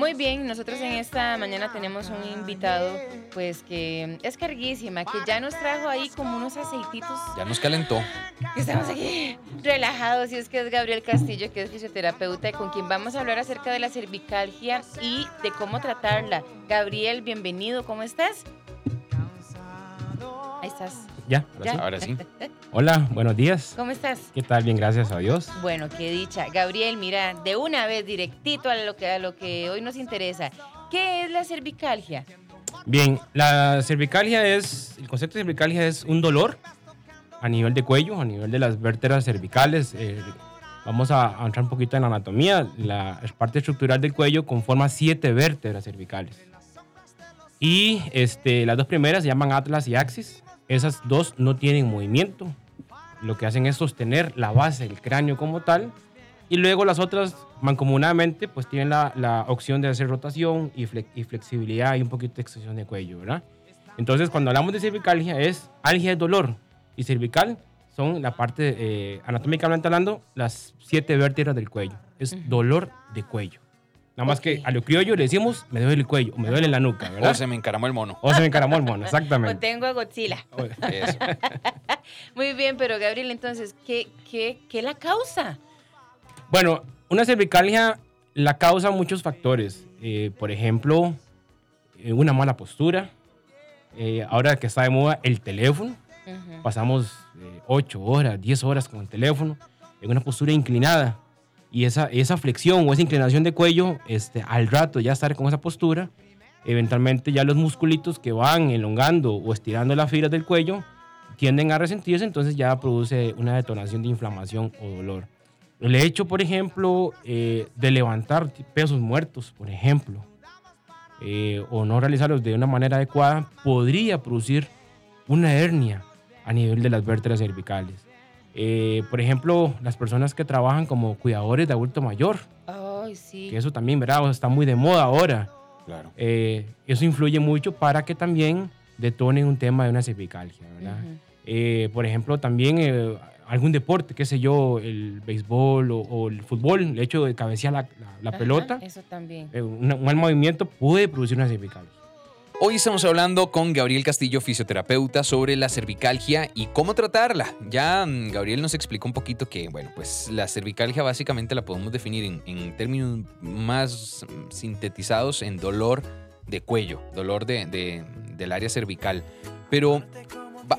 Muy bien, nosotros en esta mañana tenemos un invitado, pues que es carguísima, que ya nos trajo ahí como unos aceititos. Ya nos calentó. Estamos aquí relajados y es que es Gabriel Castillo, que es fisioterapeuta, con quien vamos a hablar acerca de la cervicalgia y de cómo tratarla. Gabriel, bienvenido, ¿cómo estás? Ahí estás. Ya, Ya. Ahora sí. Hola, buenos días. ¿Cómo estás? ¿Qué tal? Bien, gracias a Dios. Bueno, qué dicha. Gabriel, mira, de una vez directito a lo que, a lo que hoy nos interesa. ¿Qué es la cervicalgia? Bien, la cervicalgia es, el concepto de cervicalgia es un dolor a nivel de cuello, a nivel de las vértebras cervicales. Eh, vamos a, a entrar un poquito en la anatomía. La parte estructural del cuello conforma siete vértebras cervicales. Y este, las dos primeras se llaman atlas y axis. Esas dos no tienen movimiento. Lo que hacen es sostener la base del cráneo como tal. Y luego las otras, mancomunadamente, pues tienen la, la opción de hacer rotación y, flex- y flexibilidad y un poquito de extensión de cuello, ¿verdad? Entonces, cuando hablamos de cervicalgia, es algia es dolor y cervical son la parte, eh, anatómicamente hablando, las siete vértebras del cuello. Es dolor de cuello. Nada más que Ok. a lo criollo le decimos, me duele el cuello, o me duele la nuca, O ¿verdad? se me encaramó el mono. O se me encaramó el mono, O exactamente. tengo a Godzilla. Eso. Muy bien, pero Gabriel, entonces, ¿qué, qué, qué la causa? Bueno, una cervicalgia la causa muchos factores. Eh, por ejemplo, eh, una mala postura. Eh, ahora que está de moda el teléfono, Ujú. pasamos 8 horas, 10 horas con el teléfono en una postura inclinada. Y esa, esa flexión o esa inclinación de cuello, este, al rato ya estar con esa postura, eventualmente ya los musculitos que van elongando o estirando las fibras del cuello tienden a resentirse, entonces ya produce una detonación de inflamación o dolor. El hecho, por ejemplo, eh, de levantar pesos muertos, por ejemplo, eh, o no realizarlos de una manera adecuada, podría producir una hernia a nivel de las vértebras cervicales. Eh, por ejemplo, las personas que trabajan como cuidadores de adulto mayor, Ay, sí. que eso también, ¿verdad? Está muy de moda ahora. Claro. Eh, eso influye mucho para que también detonen un tema de una cervicalgia, ¿verdad? Eh, por ejemplo, también eh, algún deporte, qué sé yo, el béisbol o, o el fútbol, el hecho de cabecear la, la- la Ajá, pelota, Eso también. eh, un mal movimiento puede producir una cervicalgia. Hoy estamos hablando con Gabriel Castillo, fisioterapeuta, sobre la cervicalgia y cómo tratarla. Ya mm, Gabriel nos explicó un poquito que, bueno, pues la cervicalgia básicamente la podemos definir en, términos más mm, sintetizados en dolor de cuello, dolor de, de- del área cervical. Pero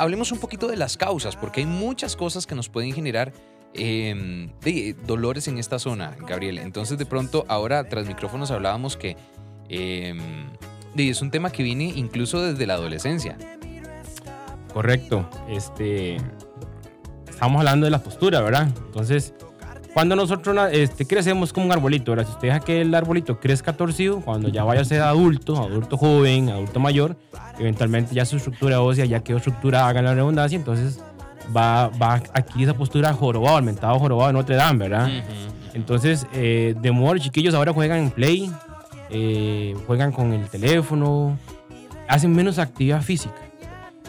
hablemos un poquito de las causas, porque hay muchas cosas que nos pueden generar de dolores en esta zona, Gabriel. Entonces, de pronto, ahora tras micrófonos hablábamos que eh, de- es un tema que viene incluso desde la adolescencia. Correcto. Este, estamos hablando de la postura, ¿verdad? Entonces, cuando nosotros este, crecemos como un arbolito, ¿verdad? Si usted deja que el arbolito crezca torcido, cuando ya vaya a ser adulto, adulto joven, adulto mayor, eventualmente ya su estructura ósea ya quedó estructurada, haga la redundancia, entonces va, va a adquirir esa postura jorobado, el mentado jorobado de Notre Dame, ¿verdad? Entonces, eh, de modo chiquillos ahora juegan en play, eh, juegan con el teléfono, hacen menos actividad física.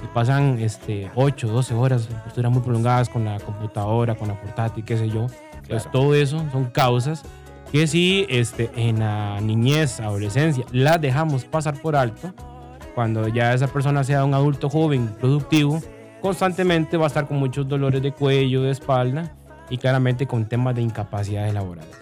Y pasan este, 8, 12 horas en posturas muy prolongadas con la computadora, con la portátil, qué sé yo. Pues Claro. todo eso son causas que si este, en la niñez, adolescencia, las dejamos pasar por alto, cuando ya esa persona sea un adulto joven, productivo, constantemente va a estar con muchos dolores de cuello, de espalda y claramente con temas de incapacidades laborales.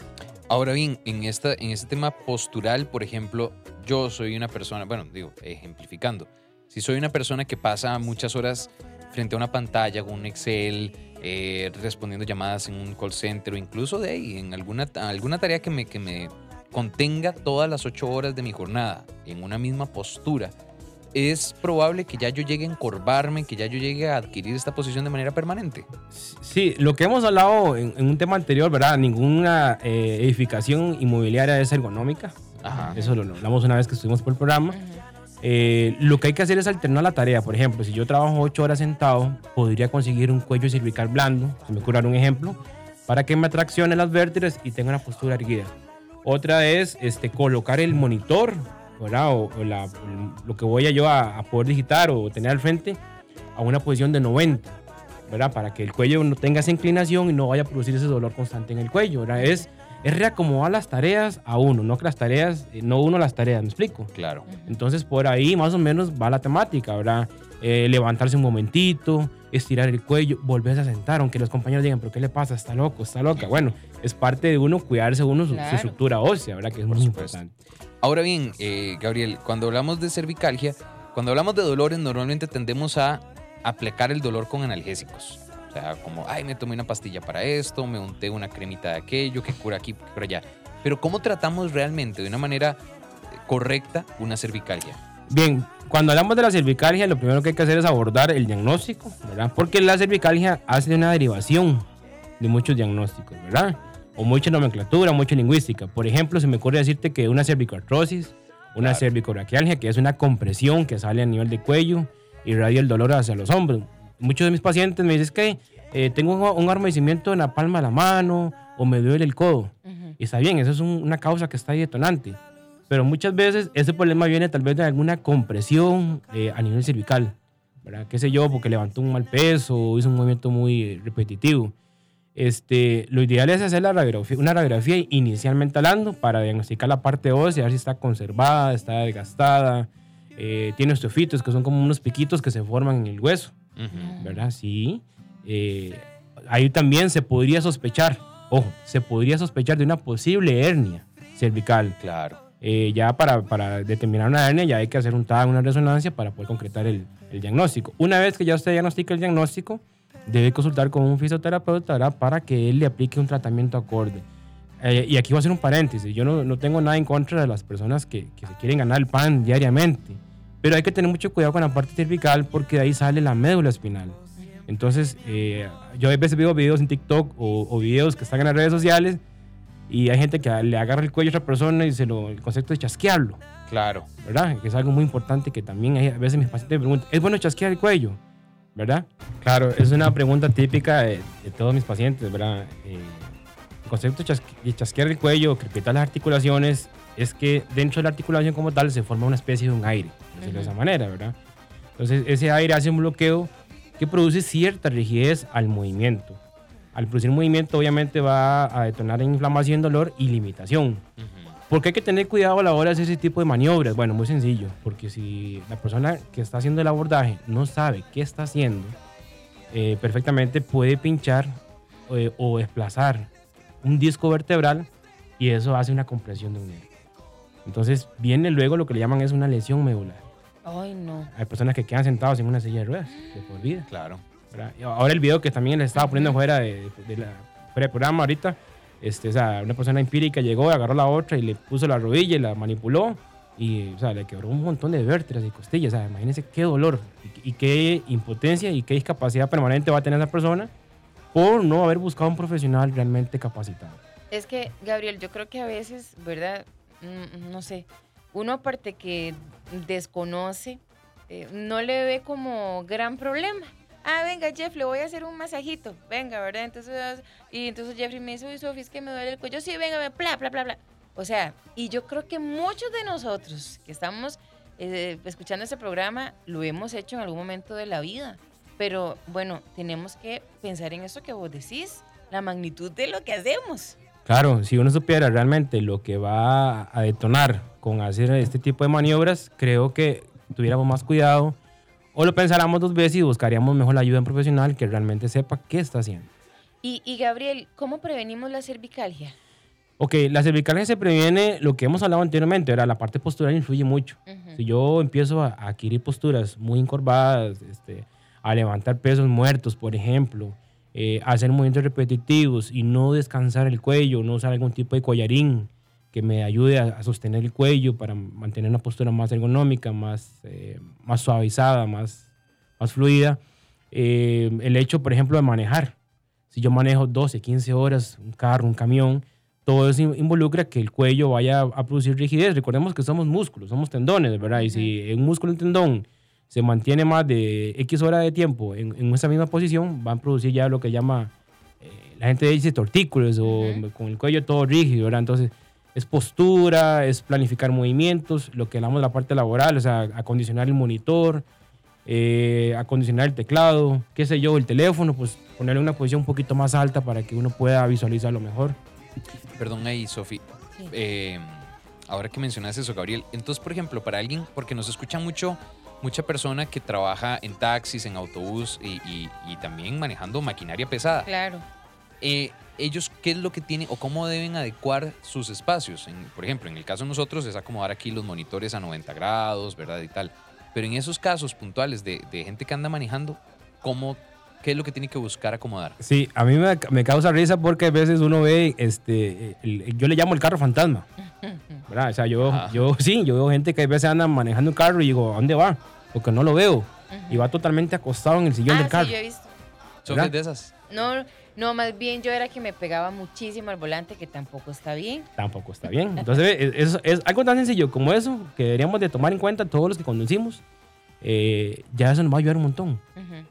Ahora bien, en, esta, en este tema postural, por ejemplo, yo soy una persona, bueno, digo, ejemplificando, si soy una persona que pasa muchas horas frente a una pantalla con un Excel, eh, respondiendo llamadas en un call center o incluso de ahí, en alguna, alguna tarea que me, que me contenga todas las ocho horas de mi jornada en una misma postura, es probable que ya yo llegue a encorvarme, que ya yo llegue a adquirir esta posición de manera permanente. Sí, lo que hemos hablado en, en un tema anterior, ¿verdad? Ninguna eh, edificación inmobiliaria es ergonómica. Ajá. Eso lo, lo hablamos una vez que estuvimos por el programa. Eh, lo que hay que hacer es alternar la tarea. Por ejemplo, si yo trabajo ocho horas sentado, podría conseguir un cuello cervical blando, se me ocurre un ejemplo, para que me traccione las vértebras y tenga una postura erguida. Otra es este, colocar el monitor, ¿verdad? O, o la- lo que voy a yo a, a poder digitar o tener al frente a una posición de 90, ¿verdad? Para que el cuello no tenga esa inclinación y no vaya a producir ese dolor constante en el cuello, ¿verdad? Es es reacomodar las tareas a uno, no que las tareas, eh, no uno las tareas, ¿me explico? Claro. Entonces por ahí más o menos va la temática, ¿verdad? Eh, levantarse un momentito, estirar el cuello, volverse a sentar, aunque los compañeros digan, pero ¿qué le pasa? Está loco, está loca. Bueno, es parte de uno cuidarse uno su, su estructura ósea, ¿verdad? Que es muy supuesto. importante. Ahora bien, eh, Gabriel, cuando hablamos de cervicalgia, cuando hablamos de dolores, normalmente tendemos a aplicar el dolor con analgésicos. O sea, como, ay, me tomé una pastilla para esto, me unté una cremita de aquello, que cura aquí, que cura allá. Pero ¿cómo tratamos realmente, de una manera correcta, una cervicalgia? Bien, cuando hablamos de la cervicalgia, lo primero que hay que hacer es abordar el diagnóstico, ¿verdad? Porque la cervicalgia hace una derivación de muchos diagnósticos, ¿verdad? O mucha nomenclatura, mucha lingüística. Por ejemplo, se me ocurre decirte que una cervicoartrosis, una Claro. cervicobraquialgia, que es una compresión que sale a nivel de cuello y irradia el dolor hacia los hombros. Muchos de mis pacientes me dicen que eh, tengo un, adormecimiento en la palma de la mano o me duele el codo. Ujú. Y está bien, eso es un- una causa que está ahí detonante. Pero muchas veces ese problema viene tal vez de alguna compresión eh, a nivel cervical, ¿verdad? Qué sé yo, porque levantó un mal peso o hizo un movimiento muy eh, repetitivo. Este, lo ideal es hacer la radiografía, una radiografía inicialmente hablando para diagnosticar la parte ósea, ver si está conservada, está desgastada, eh, tiene osteofitos, que son como unos piquitos que se forman en el hueso. Ujú. ¿verdad? Sí. Eh, ahí también se podría sospechar, ojo, se podría sospechar de una posible hernia cervical. Claro. Eh, ya para, para determinar una hernia ya hay que hacer un TAG, una resonancia para poder concretar el, el diagnóstico. Una vez que ya usted diagnostica el diagnóstico, debe consultar con un fisioterapeuta ¿verdad? para que él le aplique un tratamiento acorde. Eh, y aquí voy a hacer un paréntesis. Yo no, no tengo nada en contra de las personas que, que se quieren ganar el pan diariamente. Pero hay que tener mucho cuidado con la parte cervical porque de ahí sale la médula espinal. Entonces, eh, yo a veces veo videos en TikTok o, o videos que están en las redes sociales y hay gente que le agarra el cuello a otra persona y se lo, el concepto de chasquearlo, Claro. ¿verdad? Que es algo muy importante que también hay, a veces mis pacientes me preguntan, ¿es bueno chasquear el cuello? ¿Verdad? Claro, es una pregunta típica de, de todos mis pacientes, ¿verdad? Eh, el concepto de chasque- de chasquear el cuello, crepitar las articulaciones, es que dentro de la articulación como tal se forma una especie de un aire, por decirlo de esa manera, ¿verdad? Entonces ese aire hace un bloqueo que produce cierta rigidez al movimiento. Al producir movimiento obviamente va a detonar inflamación, dolor y limitación. Ujú. ¿Por qué hay que tener cuidado a la hora de hacer ese tipo de maniobras? Bueno, muy sencillo, porque si la persona que está haciendo el abordaje no sabe qué está haciendo, eh, perfectamente puede pinchar eh, o desplazar un disco vertebral y eso hace una compresión de un nervio. Entonces viene luego lo que le llaman es una lesión medular. Ay, no. Hay personas que quedan sentados en una silla de ruedas de por vida. Claro. ¿verdad? Ahora el video que también le estaba poniendo fuera de, de la, fuera del programa ahorita, este, o sea, una persona empírica llegó, agarró la otra y le puso la rodilla y la manipuló y o sea, le quebró un montón de vértebras y costillas. O imagínense qué dolor y, y qué impotencia y qué discapacidad permanente va a tener esa persona por no haber buscado un profesional realmente capacitado. Es que, Gabriel, yo creo que a veces, ¿verdad? Mm, No sé, uno aparte que desconoce, eh, no le ve como gran problema. Ah, venga, Jeff, le voy a hacer un masajito. Venga, ¿verdad? Entonces, y entonces Jeffrey me dice, uy, Sofi, es que me duele el cuello. Sí, venga, ve, bla, bla, bla, bla. O sea, y yo creo que muchos de nosotros que estamos eh, escuchando este programa lo hemos hecho en algún momento de la vida. Pero bueno, tenemos que pensar en eso que vos decís, la magnitud de lo que hacemos. Claro, si uno supiera realmente lo que va a detonar con hacer este tipo de maniobras, creo que tuviéramos más cuidado o lo pensáramos dos veces y buscaríamos mejor la ayuda de un profesional que realmente sepa qué está haciendo. Y, y Gabriel, ¿cómo prevenimos la cervicalgia? Ok, la cervicalgia se previene, lo que hemos hablado anteriormente, era la parte postural influye mucho. Ujú. Si yo empiezo a adquirir posturas muy encorvadas, este, a levantar pesos muertos, por ejemplo, eh, hacer movimientos repetitivos y no descansar el cuello, no usar algún tipo de collarín que me ayude a, a sostener el cuello para mantener una postura más ergonómica, más, eh, más suavizada, más, más fluida. Eh, el hecho, por ejemplo, de manejar. Si yo manejo 12, 15 horas un carro, un camión, todo eso in- involucra que el cuello vaya a producir rigidez. Recordemos que somos músculos, somos tendones, ¿verdad? Y si un músculo, un tendón, se mantiene más de X hora de tiempo en, en esa misma posición, van a producir ya lo que llama, eh, la gente dice tortícolis o Ujú. con el cuello todo rígido, ¿verdad? Entonces, es postura, es planificar movimientos, lo que hablamos de la parte laboral, o sea, acondicionar el monitor, eh, acondicionar el teclado, qué sé yo, el teléfono, pues ponerle una posición un poquito más alta para que uno pueda visualizarlo mejor. Perdón ahí, Sofi. Sí. Eh, ahora que mencionas eso, Gabriel. Entonces, por ejemplo, para alguien, porque nos escucha mucho, mucha persona que trabaja en taxis, en autobús y, y- y también manejando maquinaria pesada. Claro. Eh, ellos qué es lo que tienen o cómo deben adecuar sus espacios. En- por ejemplo, en el caso de nosotros es acomodar aquí los monitores a 90 grados, ¿verdad? Y tal. Pero en esos casos puntuales de, de gente que anda manejando, ¿cómo, ¿qué es lo que tiene que buscar acomodar? Sí, a mí me, me causa risa porque a veces uno ve, este, el- yo le llamo el carro fantasma, ¿verdad? O sea, yo, Ajá. yo sí, yo veo gente que a veces anda manejando un carro y digo, ¿a dónde va? Porque no lo veo. Y va totalmente acostado en el sillón Ah, del carro. sí, yo he visto. ¿Son de esas? No, no, más bien yo era que me pegaba muchísimo al volante, que tampoco está bien. Tampoco está bien. Entonces, es, algo tan sencillo como eso que deberíamos de tomar en cuenta todos los que conducimos. eh, ya eso nos va a ayudar un montón.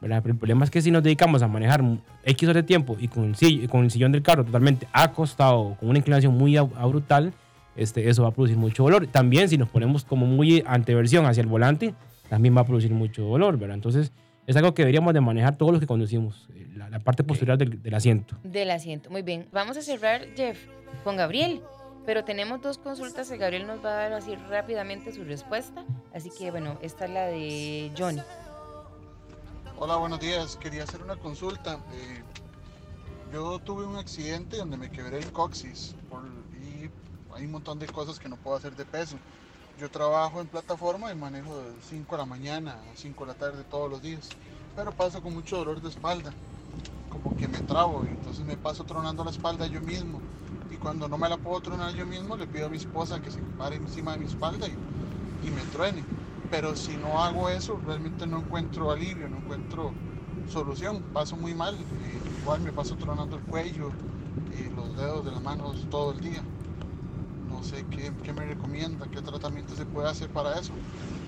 Pero el problema es que si nos dedicamos a manejar X horas de tiempo y con el, sill- con el sillón del carro totalmente acostado, con una inclinación muy brutal, este, eso va a producir mucho dolor. También si nos ponemos como muy anteversión hacia el volante, también va a producir mucho dolor, ¿verdad? Entonces es algo que deberíamos de manejar todos los que conducimos, eh, la, la parte posterior del, del asiento. Del asiento. Muy bien. Vamos a cerrar, Jeff, con Gabriel. Pero tenemos dos consultas que Gabriel nos va a dar así rápidamente su respuesta. Así que, bueno, esta es la de Johnny. Hola, buenos días. Quería hacer una consulta. Eh, yo tuve un accidente donde me quebré el coxis por- y hay un montón de cosas que no puedo hacer de peso. Yo trabajo en plataforma y manejo de 5 de la mañana a 5 de la tarde todos los días, pero paso con mucho dolor de espalda, como que me trabo y entonces me paso tronando la espalda yo mismo. Y cuando no me la puedo tronar yo mismo, le pido a mi esposa que se pare encima de mi espalda y, me truene. Pero si no hago eso, realmente no encuentro alivio, no encuentro solución. Paso muy mal. eh, igual me paso tronando el cuello y los dedos de las manos todo el día. No sé qué, qué me recomienda, qué tratamiento se puede hacer para eso.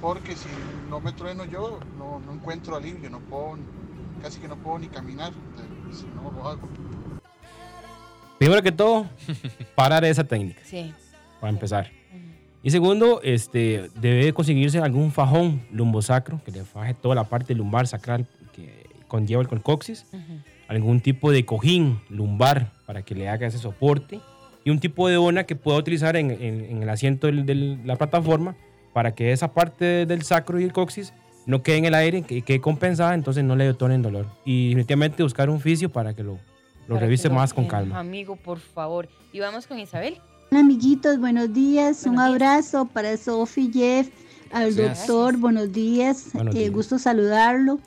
Porque si no me trueno yo, no, no encuentro alivio, no puedo, casi que no puedo ni caminar si no lo hago. Primero que todo, parar esa técnica, Sí. para empezar. Y segundo, este, debe conseguirse algún fajón lumbosacro que le faje toda la parte lumbar sacral que conlleva el coxis, Ujú. algún tipo de cojín lumbar para que le haga ese soporte y un tipo de dona que pueda utilizar en, en- en el asiento del- de la plataforma para que esa parte del sacro y el coxis no quede en el aire, que quede compensada, entonces no le detonen dolor. Y definitivamente buscar un fisio para que lo, lo Para que revise lo- más con calma. Amigo, por favor. Y vamos con Isabel. Hola amiguitos, buenos días. Un días. abrazo para Sofi, Jeff, al Gracias. doctor, buenos días. Buenos eh, días. gusto saludarlo.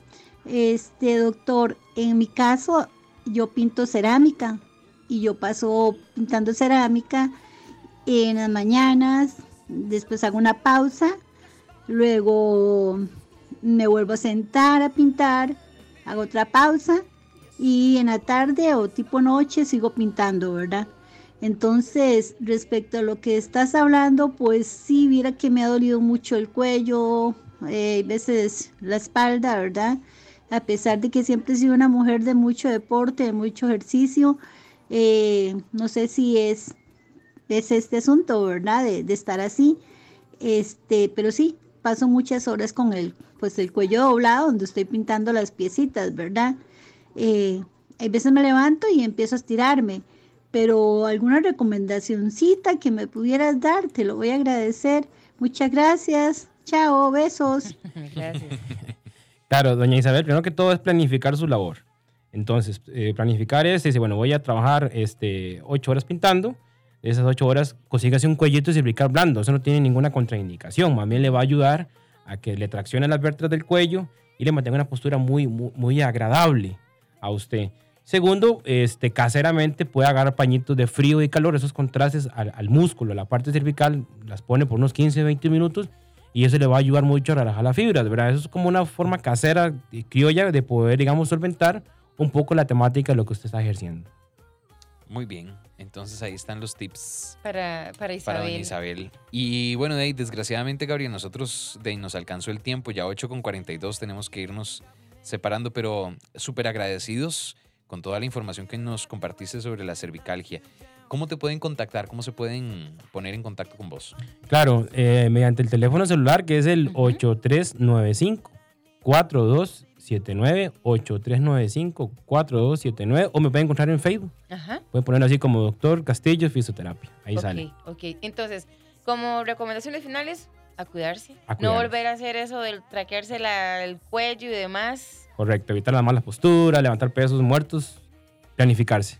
Este doctor, en mi caso, yo pinto cerámica y yo paso pintando cerámica en las mañanas, después hago una pausa, luego me vuelvo a sentar a pintar, hago otra pausa y en la tarde o tipo noche sigo pintando, ¿verdad? Entonces, respecto a lo que estás hablando, pues sí, viera que me ha dolido mucho el cuello, eh, a veces la espalda, ¿verdad? A pesar de que siempre he sido una mujer de mucho deporte, de mucho ejercicio, eh, no sé si es, es este asunto, ¿verdad? De, de estar así, este, pero sí, paso muchas horas con el, pues el cuello doblado, donde estoy pintando las piecitas, ¿verdad? Eh, hay veces me levanto y empiezo a estirarme pero alguna recomendacioncita que me pudieras dar, te lo voy a agradecer. Muchas gracias. Chao, besos. Gracias. Claro, doña Isabel, primero que todo es planificar su labor. Entonces, eh, planificar es, dice, bueno, voy a trabajar este, ocho horas pintando. Esas ocho horas, consígase un cuellito cervical blando. Eso no tiene ninguna contraindicación. Más le va a ayudar a que le traccione las vértebras del cuello y le mantenga una postura muy, muy, muy agradable a usted. Segundo, este, caseramente puede agarrar pañitos de frío y calor, esos contrastes al, al músculo, a la parte cervical, las pone por unos 15, 20 minutos y eso le va a ayudar mucho a relajar las fibras, ¿verdad? Eso es como una forma casera y criolla de poder, digamos, solventar un poco la temática de lo que usted está ejerciendo. Muy bien. Entonces ahí están los tips Para, para Isabel. para doña Isabel. Y bueno, de ahí, desgraciadamente, Gabriel, nosotros de ahí nos alcanzó el tiempo, ya 8 con 42, tenemos que irnos separando, pero súper agradecidos con toda la información que nos compartiste sobre la cervicalgia. ¿Cómo te pueden contactar? ¿Cómo se pueden poner en contacto con vos? Claro, eh, mediante el teléfono celular que es el Ujú. 4279-8395-4279 o me pueden encontrar en Facebook. Ajá. Pueden poner así como Doctor Castillo Fisioterapia. Ahí sale. ok. Entonces, como recomendaciones finales, a cuidarse. A no volver a hacer eso del traquearse la- el cuello y demás. Correcto. Evitar las malas posturas, levantar pesos muertos, planificarse.